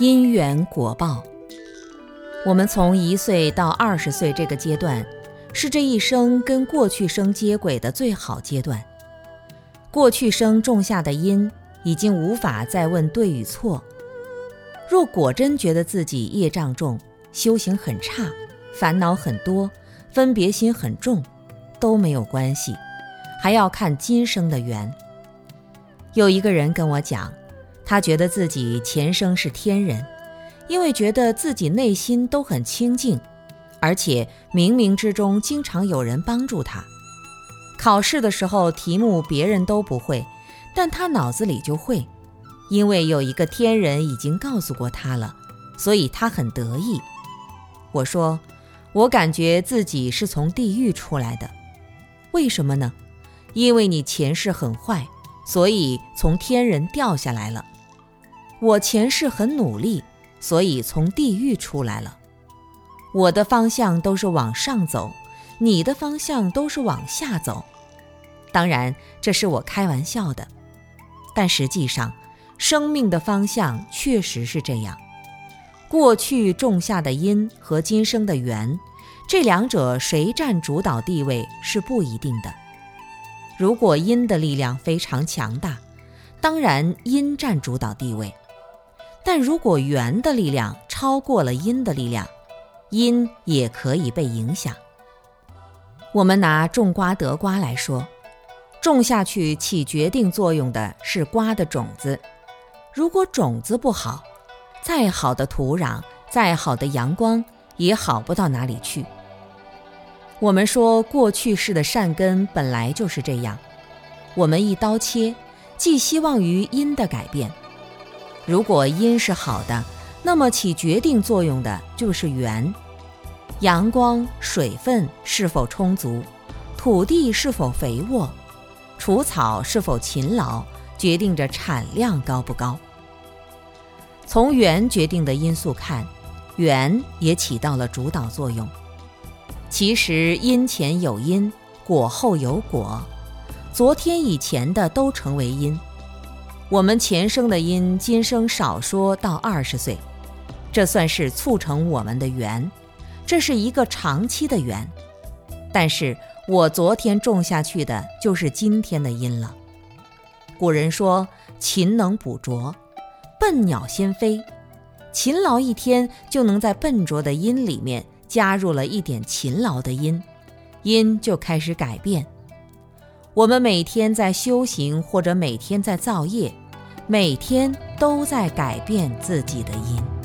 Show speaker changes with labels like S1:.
S1: 因缘果报，我们从一岁到二十岁这个阶段，是这一生跟过去生接轨的最好阶段。过去生种下的因，已经无法再问对与错。若果真觉得自己业障重、修行很差、烦恼很多、分别心很重，都没有关系，还要看今生的缘。有一个人跟我讲。他觉得自己前生是天人，因为觉得自己内心都很清净，而且冥冥之中经常有人帮助他。考试的时候题目别人都不会，但他脑子里就会，因为有一个天人已经告诉过他了，所以他很得意。我说，我感觉自己是从地狱出来的，为什么呢？因为你前世很坏，所以从天人掉下来了。我前世很努力，所以从地狱出来了。我的方向都是往上走，你的方向都是往下走。当然，这是我开玩笑的，但实际上，生命的方向确实是这样。过去种下的因和今生的缘，这两者谁占主导地位是不一定的。如果因的力量非常强大，当然因占主导地位。但如果缘的力量超过了因的力量，因也可以被影响。我们拿种瓜得瓜来说，种下去起决定作用的是瓜的种子。如果种子不好，再好的土壤、再好的阳光也好不到哪里去。我们说过去世的善根本来就是这样，我们一刀切，寄希望于因的改变。如果因是好的，那么起决定作用的就是缘。阳光、水分是否充足，土地是否肥沃，除草是否勤劳，决定着产量高不高。从缘决定的因素看，缘也起到了主导作用。其实因前有因，果后有果，昨天以前的都成为因。我们前生的因，今生少说到二十岁，这算是促成我们的缘，这是一个长期的缘。但是我昨天种下去的，就是今天的因了。古人说“勤能补拙，笨鸟先飞”，勤劳一天就能在笨拙的因里面加入了一点勤劳的因，因就开始改变。我们每天在修行，或者每天在造业，每天都在改变自己的因。